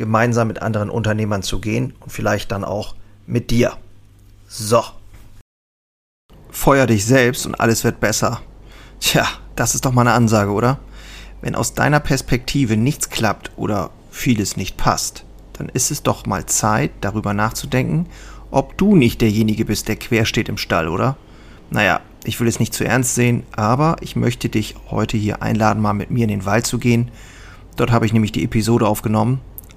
gemeinsam mit anderen Unternehmern zu gehen und vielleicht dann auch mit dir. So. Feuer dich selbst und alles wird besser. Tja, das ist doch mal eine Ansage, oder? Wenn aus deiner Perspektive nichts klappt oder vieles nicht passt, dann ist es doch mal Zeit, darüber nachzudenken, ob du nicht derjenige bist, der quer steht im Stall, oder? Naja, ich will es nicht zu ernst sehen, aber ich möchte dich heute hier einladen, mal mit mir in den Wald zu gehen. Dort habe ich nämlich die Episode aufgenommen,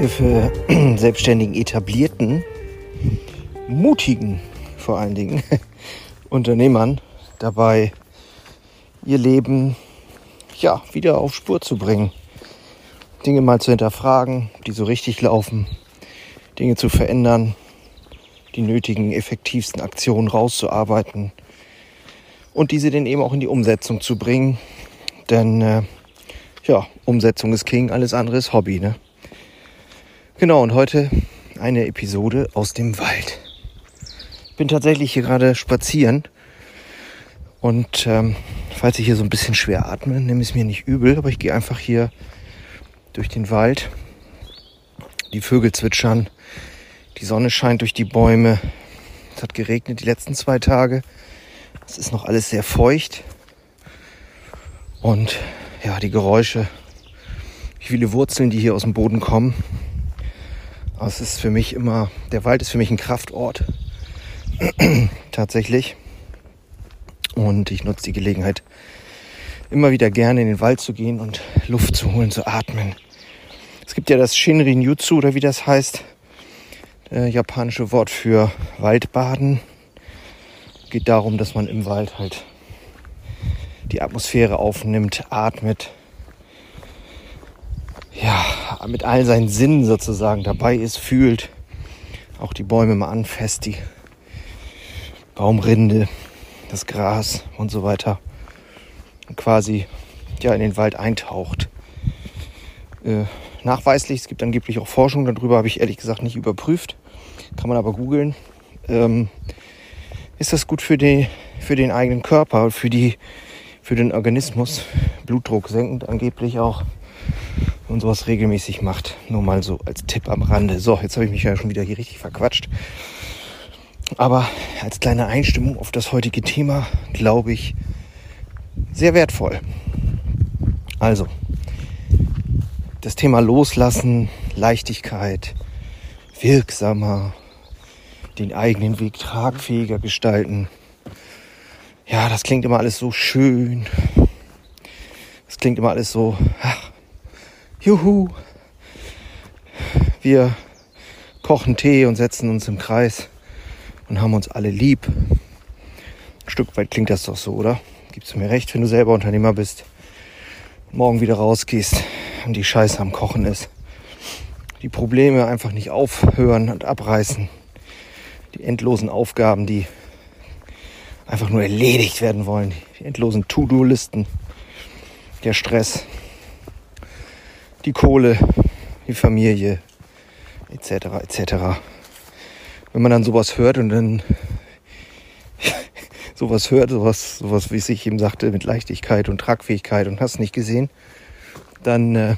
Helfe selbstständigen, etablierten, mutigen vor allen Dingen Unternehmern dabei, ihr Leben ja wieder auf Spur zu bringen. Dinge mal zu hinterfragen, die so richtig laufen, Dinge zu verändern, die nötigen, effektivsten Aktionen rauszuarbeiten und diese dann eben auch in die Umsetzung zu bringen. Denn äh, ja, Umsetzung ist King, alles andere ist Hobby. Ne? Genau, und heute eine Episode aus dem Wald. Ich bin tatsächlich hier gerade spazieren und ähm, falls ich hier so ein bisschen schwer atme, nehme es mir nicht übel, aber ich gehe einfach hier durch den Wald. Die Vögel zwitschern, die Sonne scheint durch die Bäume. Es hat geregnet die letzten zwei Tage. Es ist noch alles sehr feucht. Und ja, die Geräusche, wie viele Wurzeln, die hier aus dem Boden kommen, es ist für mich immer, der Wald ist für mich ein Kraftort. Tatsächlich. Und ich nutze die Gelegenheit, immer wieder gerne in den Wald zu gehen und Luft zu holen, zu atmen. Es gibt ja das Shinrin Jutsu oder wie das heißt, äh, japanische Wort für Waldbaden. Geht darum, dass man im Wald halt die Atmosphäre aufnimmt, atmet, mit all seinen Sinnen sozusagen dabei ist, fühlt, auch die Bäume mal anfasst, die Baumrinde, das Gras und so weiter und quasi ja in den Wald eintaucht. Äh, nachweislich, es gibt angeblich auch Forschung darüber, habe ich ehrlich gesagt nicht überprüft, kann man aber googeln. Ähm, ist das gut für, die, für den eigenen Körper, für, die, für den Organismus, Blutdruck senkend angeblich auch und sowas regelmäßig macht. Nur mal so als Tipp am Rande. So, jetzt habe ich mich ja schon wieder hier richtig verquatscht. Aber als kleine Einstimmung auf das heutige Thema, glaube ich, sehr wertvoll. Also, das Thema Loslassen, Leichtigkeit, wirksamer, den eigenen Weg tragfähiger gestalten. Ja, das klingt immer alles so schön. Das klingt immer alles so, ach, Juhu. Wir kochen Tee und setzen uns im Kreis und haben uns alle lieb. Ein Stück weit klingt das doch so, oder? Gibst du mir recht, wenn du selber Unternehmer bist, morgen wieder rausgehst und die Scheiße am Kochen ist. Die Probleme einfach nicht aufhören und abreißen. Die endlosen Aufgaben, die einfach nur erledigt werden wollen. Die endlosen To-Do-Listen. Der Stress die Kohle, die Familie, etc. etc. Wenn man dann sowas hört und dann sowas hört, sowas, sowas, wie ich eben sagte, mit Leichtigkeit und Tragfähigkeit und hast nicht gesehen, dann äh,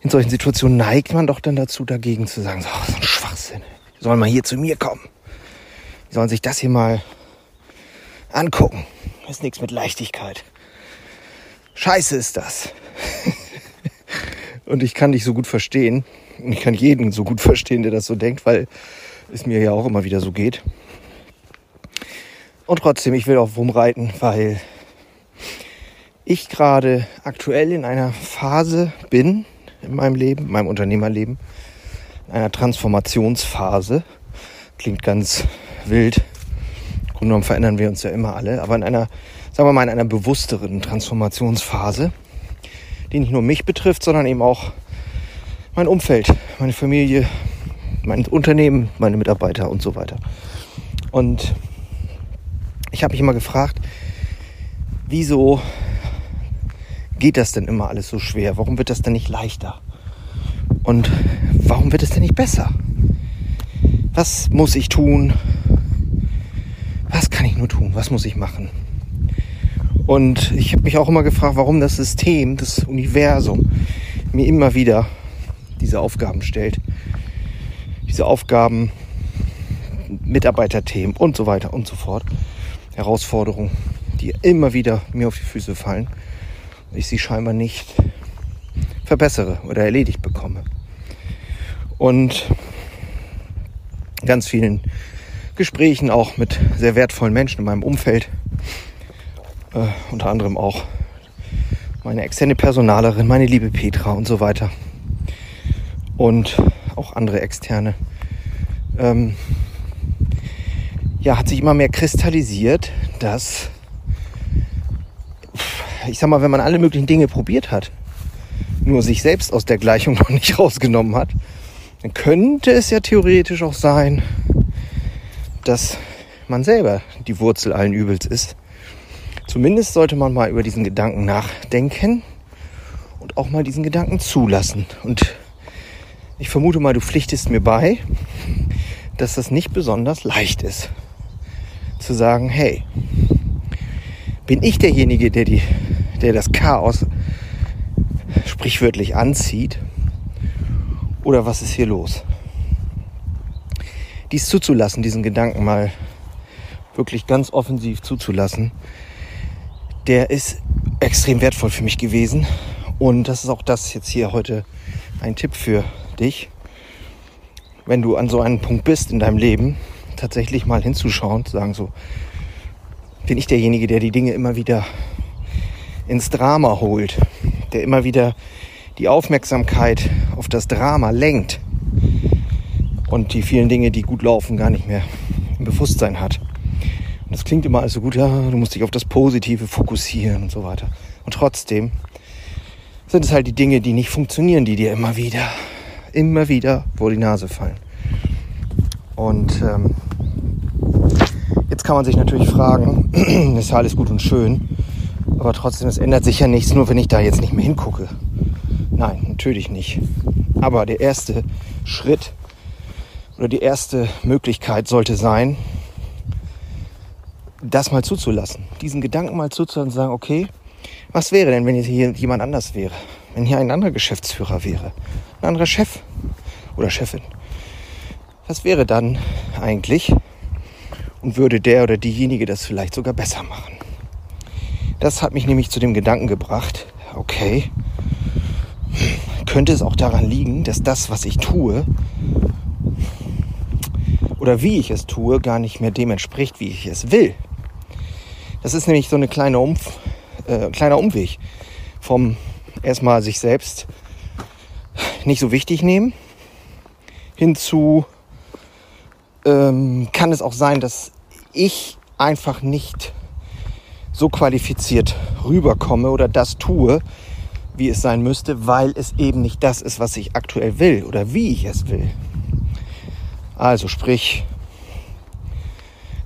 in solchen Situationen neigt man doch dann dazu, dagegen zu sagen, so, so ein Schwachsinn. Die sollen mal hier zu mir kommen. Die sollen sich das hier mal angucken. Ist nichts mit Leichtigkeit. Scheiße ist das. und ich kann dich so gut verstehen. Ich kann jeden so gut verstehen, der das so denkt, weil es mir ja auch immer wieder so geht. Und trotzdem, ich will auch rumreiten, weil ich gerade aktuell in einer Phase bin in meinem Leben, in meinem Unternehmerleben, in einer Transformationsphase. Klingt ganz wild. Im Grunde genommen verändern wir uns ja immer alle, aber in einer sagen wir mal, in einer bewussteren Transformationsphase, die nicht nur mich betrifft, sondern eben auch mein Umfeld, meine Familie, mein Unternehmen, meine Mitarbeiter und so weiter. Und ich habe mich immer gefragt, wieso geht das denn immer alles so schwer? Warum wird das denn nicht leichter? Und warum wird es denn nicht besser? Was muss ich tun? Was kann ich nur tun? Was muss ich machen? Und ich habe mich auch immer gefragt, warum das System, das Universum mir immer wieder diese Aufgaben stellt. Diese Aufgaben, Mitarbeiterthemen und so weiter und so fort. Herausforderungen, die immer wieder mir auf die Füße fallen. Und ich sie scheinbar nicht verbessere oder erledigt bekomme. Und ganz vielen Gesprächen auch mit sehr wertvollen Menschen in meinem Umfeld äh, unter anderem auch meine externe Personalerin, meine liebe Petra und so weiter. Und auch andere externe. Ähm, ja, hat sich immer mehr kristallisiert, dass, ich sag mal, wenn man alle möglichen Dinge probiert hat, nur sich selbst aus der Gleichung noch nicht rausgenommen hat, dann könnte es ja theoretisch auch sein, dass man selber die Wurzel allen Übels ist Zumindest sollte man mal über diesen Gedanken nachdenken und auch mal diesen Gedanken zulassen. Und ich vermute mal, du pflichtest mir bei, dass das nicht besonders leicht ist. Zu sagen, hey, bin ich derjenige, der, die, der das Chaos sprichwörtlich anzieht? Oder was ist hier los? Dies zuzulassen, diesen Gedanken mal wirklich ganz offensiv zuzulassen, der ist extrem wertvoll für mich gewesen. Und das ist auch das jetzt hier heute ein Tipp für dich. Wenn du an so einem Punkt bist in deinem Leben, tatsächlich mal hinzuschauen, zu sagen so, bin ich derjenige, der die Dinge immer wieder ins Drama holt, der immer wieder die Aufmerksamkeit auf das Drama lenkt und die vielen Dinge, die gut laufen, gar nicht mehr im Bewusstsein hat. Und das klingt immer alles so gut, ja, du musst dich auf das Positive fokussieren und so weiter. Und trotzdem sind es halt die Dinge, die nicht funktionieren, die dir immer wieder, immer wieder vor die Nase fallen. Und ähm, jetzt kann man sich natürlich fragen, ist ja alles gut und schön, aber trotzdem, es ändert sich ja nichts, nur wenn ich da jetzt nicht mehr hingucke. Nein, natürlich nicht. Aber der erste Schritt oder die erste Möglichkeit sollte sein, das mal zuzulassen, diesen Gedanken mal zuzulassen und sagen, okay, was wäre denn, wenn hier jemand anders wäre? Wenn hier ein anderer Geschäftsführer wäre, ein anderer Chef oder Chefin? Was wäre dann eigentlich? Und würde der oder diejenige das vielleicht sogar besser machen? Das hat mich nämlich zu dem Gedanken gebracht, okay, könnte es auch daran liegen, dass das, was ich tue, oder wie ich es tue, gar nicht mehr dem entspricht, wie ich es will. Das ist nämlich so eine kleine Umf äh, kleiner Umweg vom erstmal sich selbst nicht so wichtig nehmen hinzu ähm, kann es auch sein, dass ich einfach nicht so qualifiziert rüberkomme oder das tue, wie es sein müsste, weil es eben nicht das ist, was ich aktuell will oder wie ich es will. Also sprich,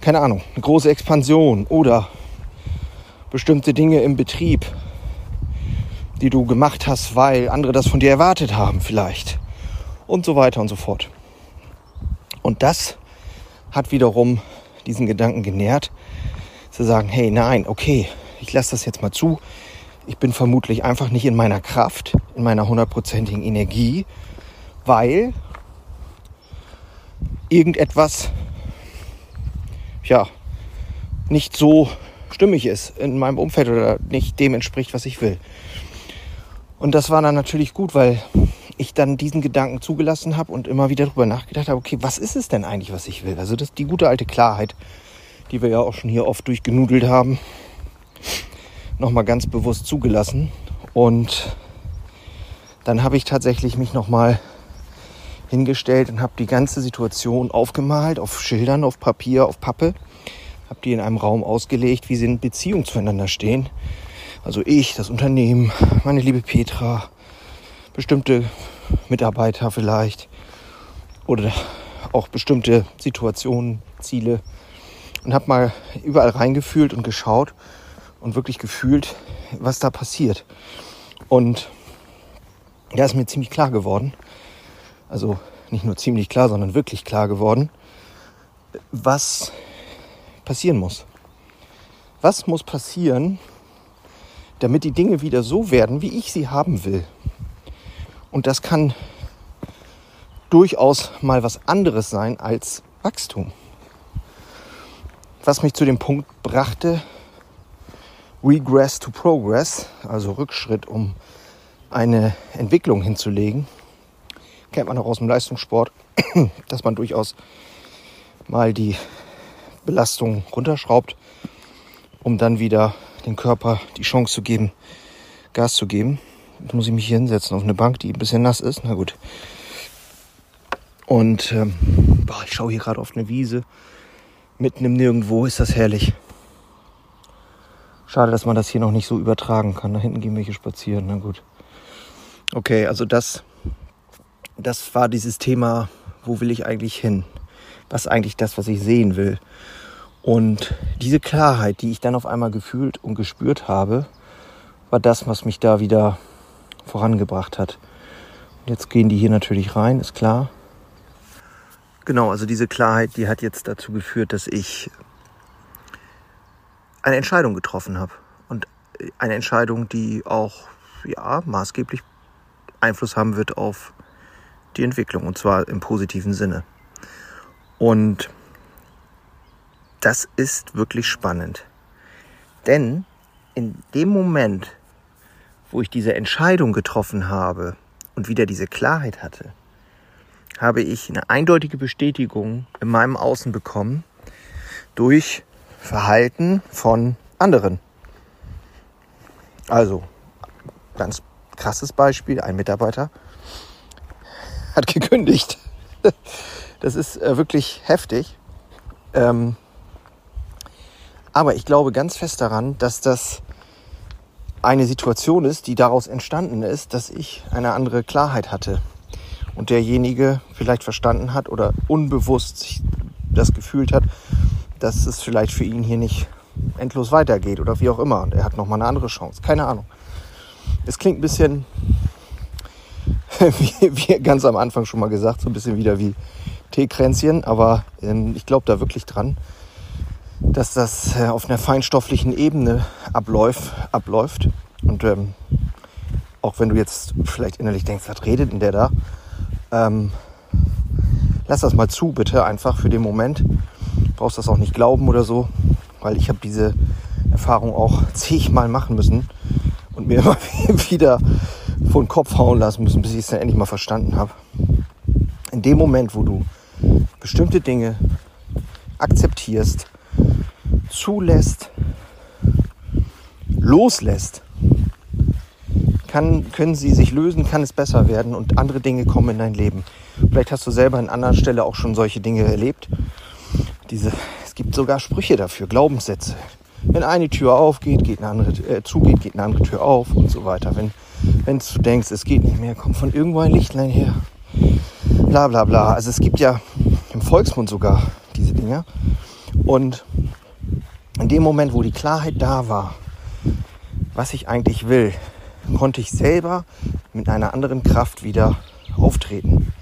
keine Ahnung, eine große Expansion oder bestimmte Dinge im Betrieb, die du gemacht hast, weil andere das von dir erwartet haben vielleicht. Und so weiter und so fort. Und das hat wiederum diesen Gedanken genährt, zu sagen, hey, nein, okay, ich lasse das jetzt mal zu. Ich bin vermutlich einfach nicht in meiner Kraft, in meiner hundertprozentigen Energie, weil irgendetwas, ja, nicht so stimmig ist in meinem Umfeld oder nicht dem entspricht, was ich will. Und das war dann natürlich gut, weil ich dann diesen Gedanken zugelassen habe und immer wieder darüber nachgedacht habe, okay, was ist es denn eigentlich, was ich will? Also das die gute alte Klarheit, die wir ja auch schon hier oft durchgenudelt haben, nochmal ganz bewusst zugelassen. Und dann habe ich tatsächlich mich nochmal hingestellt und habe die ganze Situation aufgemalt, auf Schildern, auf Papier, auf Pappe, habe die in einem Raum ausgelegt, wie sie in Beziehung zueinander stehen. Also ich, das Unternehmen, meine liebe Petra, bestimmte Mitarbeiter vielleicht oder auch bestimmte Situationen, Ziele und habe mal überall reingefühlt und geschaut und wirklich gefühlt, was da passiert. Und da ist mir ziemlich klar geworden, also nicht nur ziemlich klar, sondern wirklich klar geworden, was passieren muss. Was muss passieren, damit die Dinge wieder so werden, wie ich sie haben will? Und das kann durchaus mal was anderes sein als Wachstum. Was mich zu dem Punkt brachte, Regress to Progress, also Rückschritt, um eine Entwicklung hinzulegen. Kennt man auch aus dem Leistungssport, dass man durchaus mal die Belastung runterschraubt, um dann wieder dem Körper die Chance zu geben, Gas zu geben. Jetzt muss ich mich hier hinsetzen auf eine Bank, die ein bisschen nass ist. Na gut. Und ähm, boah, ich schaue hier gerade auf eine Wiese. Mitten im Nirgendwo ist das herrlich. Schade, dass man das hier noch nicht so übertragen kann. Da hinten gehen wir hier spazieren. Na gut. Okay, also das, das war dieses Thema, wo will ich eigentlich hin? Was ist eigentlich das, was ich sehen will? Und diese Klarheit, die ich dann auf einmal gefühlt und gespürt habe, war das, was mich da wieder vorangebracht hat. Und jetzt gehen die hier natürlich rein, ist klar. Genau, also diese Klarheit, die hat jetzt dazu geführt, dass ich eine Entscheidung getroffen habe. Und eine Entscheidung, die auch ja, maßgeblich Einfluss haben wird auf die Entwicklung und zwar im positiven Sinne. Und das ist wirklich spannend. Denn in dem Moment, wo ich diese Entscheidung getroffen habe und wieder diese Klarheit hatte, habe ich eine eindeutige Bestätigung in meinem Außen bekommen durch Verhalten von anderen. Also, ganz krasses Beispiel, ein Mitarbeiter hat gekündigt. Das ist äh, wirklich heftig. Ähm, aber ich glaube ganz fest daran, dass das eine Situation ist, die daraus entstanden ist, dass ich eine andere Klarheit hatte. Und derjenige vielleicht verstanden hat oder unbewusst das gefühlt hat, dass es vielleicht für ihn hier nicht endlos weitergeht oder wie auch immer. Und er hat nochmal eine andere Chance. Keine Ahnung. Es klingt ein bisschen, wie, wie ganz am Anfang schon mal gesagt, so ein bisschen wieder wie Teekränzchen, aber ähm, ich glaube da wirklich dran, dass das äh, auf einer feinstofflichen Ebene abläuft. abläuft. Und ähm, auch wenn du jetzt vielleicht innerlich denkst, was redet denn der da? Ähm, lass das mal zu, bitte, einfach für den Moment. Brauchst das auch nicht glauben oder so, weil ich habe diese Erfahrung auch zigmal machen müssen und mir immer wieder vor den Kopf hauen lassen müssen, bis ich es dann endlich mal verstanden habe. In dem Moment, wo du bestimmte Dinge akzeptierst, zulässt, loslässt, kann, können sie sich lösen, kann es besser werden und andere Dinge kommen in dein Leben. Vielleicht hast du selber an anderer Stelle auch schon solche Dinge erlebt. Diese, es gibt sogar Sprüche dafür, Glaubenssätze. Wenn eine Tür aufgeht, geht eine andere, äh, zugeht, geht eine andere Tür auf und so weiter. Wenn, wenn du denkst, es geht nicht mehr, kommt von irgendwo ein Lichtlein her. Bla bla bla. Also es gibt ja im Volksmund sogar diese Dinge. Und in dem Moment, wo die Klarheit da war, was ich eigentlich will, konnte ich selber mit einer anderen Kraft wieder auftreten.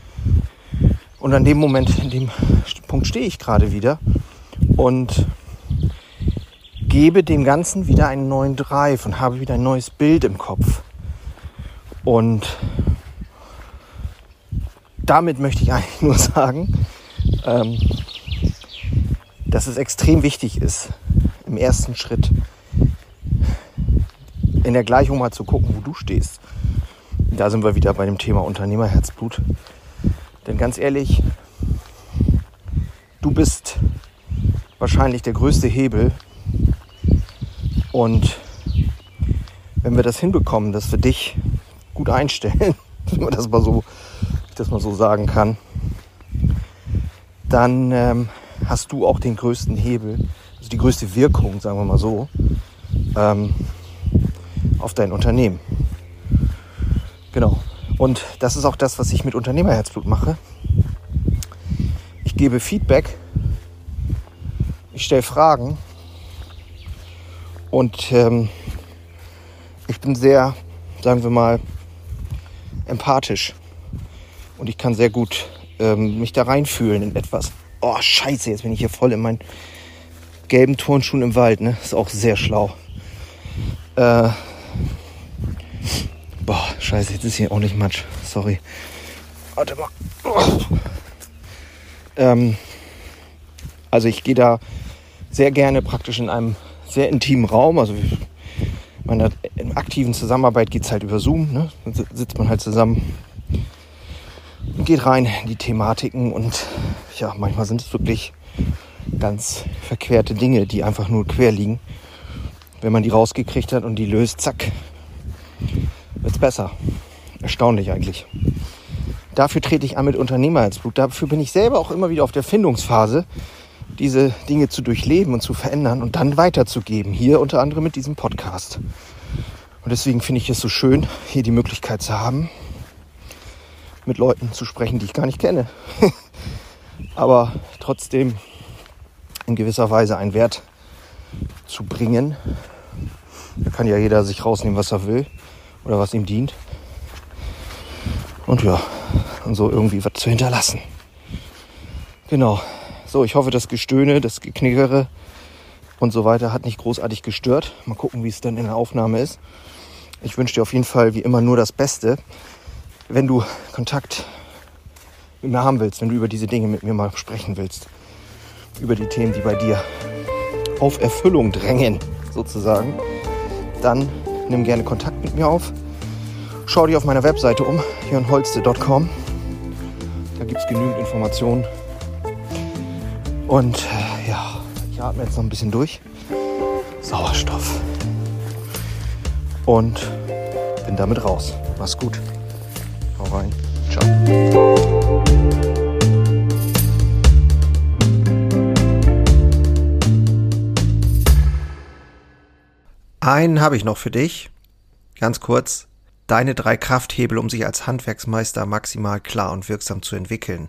Und an dem Moment, in dem Punkt stehe ich gerade wieder und gebe dem Ganzen wieder einen neuen Drive und habe wieder ein neues Bild im Kopf. Und damit möchte ich eigentlich nur sagen, ähm, dass es extrem wichtig ist, im ersten Schritt in der Gleichung mal zu gucken, wo du stehst. Da sind wir wieder bei dem Thema Unternehmerherzblut. Denn ganz ehrlich, du bist wahrscheinlich der größte Hebel. Und wenn wir das hinbekommen, dass wir dich gut einstellen, wenn man das mal so, das mal so sagen kann, dann ähm, hast du auch den größten Hebel, also die größte Wirkung, sagen wir mal so, ähm, auf dein Unternehmen. Genau. Und das ist auch das, was ich mit Unternehmerherzblut mache. Ich gebe Feedback, ich stelle Fragen und ähm, ich bin sehr, sagen wir mal, empathisch und ich kann sehr gut ähm, mich da reinfühlen in etwas. Oh, scheiße, jetzt bin ich hier voll in meinen gelben Turnschuhen im Wald. Ne? Ist auch sehr schlau. Äh, boah, scheiße, jetzt ist hier auch nicht Matsch. Sorry. Warte mal. Oh. Ähm, also ich gehe da sehr gerne praktisch in einem sehr intimen Raum. Also meiner aktiven Zusammenarbeit geht es halt über Zoom. Ne? Dann sitzt man halt zusammen und geht rein in die Thematiken und ja, manchmal sind es wirklich ganz verquerte Dinge, die einfach nur quer liegen. Wenn man die rausgekriegt hat und die löst, zack, wird es besser. Erstaunlich eigentlich. Dafür trete ich an mit Unternehmerherzblut. Dafür bin ich selber auch immer wieder auf der Findungsphase, diese Dinge zu durchleben und zu verändern und dann weiterzugeben. Hier unter anderem mit diesem Podcast. Und deswegen finde ich es so schön, hier die Möglichkeit zu haben, mit Leuten zu sprechen, die ich gar nicht kenne. Aber trotzdem in gewisser Weise einen Wert zu bringen. Da kann ja jeder sich rausnehmen, was er will oder was ihm dient. Und ja, und so irgendwie was zu hinterlassen. Genau. So, ich hoffe, das Gestöhne, das Geknickere und so weiter hat nicht großartig gestört. Mal gucken, wie es dann in der Aufnahme ist. Ich wünsche dir auf jeden Fall wie immer nur das Beste. Wenn du Kontakt mit mir haben willst, wenn du über diese Dinge mit mir mal sprechen willst, über die Themen, die bei dir auf Erfüllung drängen, sozusagen, dann nimm gerne Kontakt mit mir auf. Schau dich auf meiner Webseite um, jörnholste.com. Da gibt es genügend Informationen. Und äh, ja, ich atme jetzt noch ein bisschen durch. Sauerstoff. Und bin damit raus. Mach's gut. Hau rein. Ciao. Einen habe ich noch für dich. Ganz kurz. Deine drei Krafthebel, um sich als Handwerksmeister maximal klar und wirksam zu entwickeln.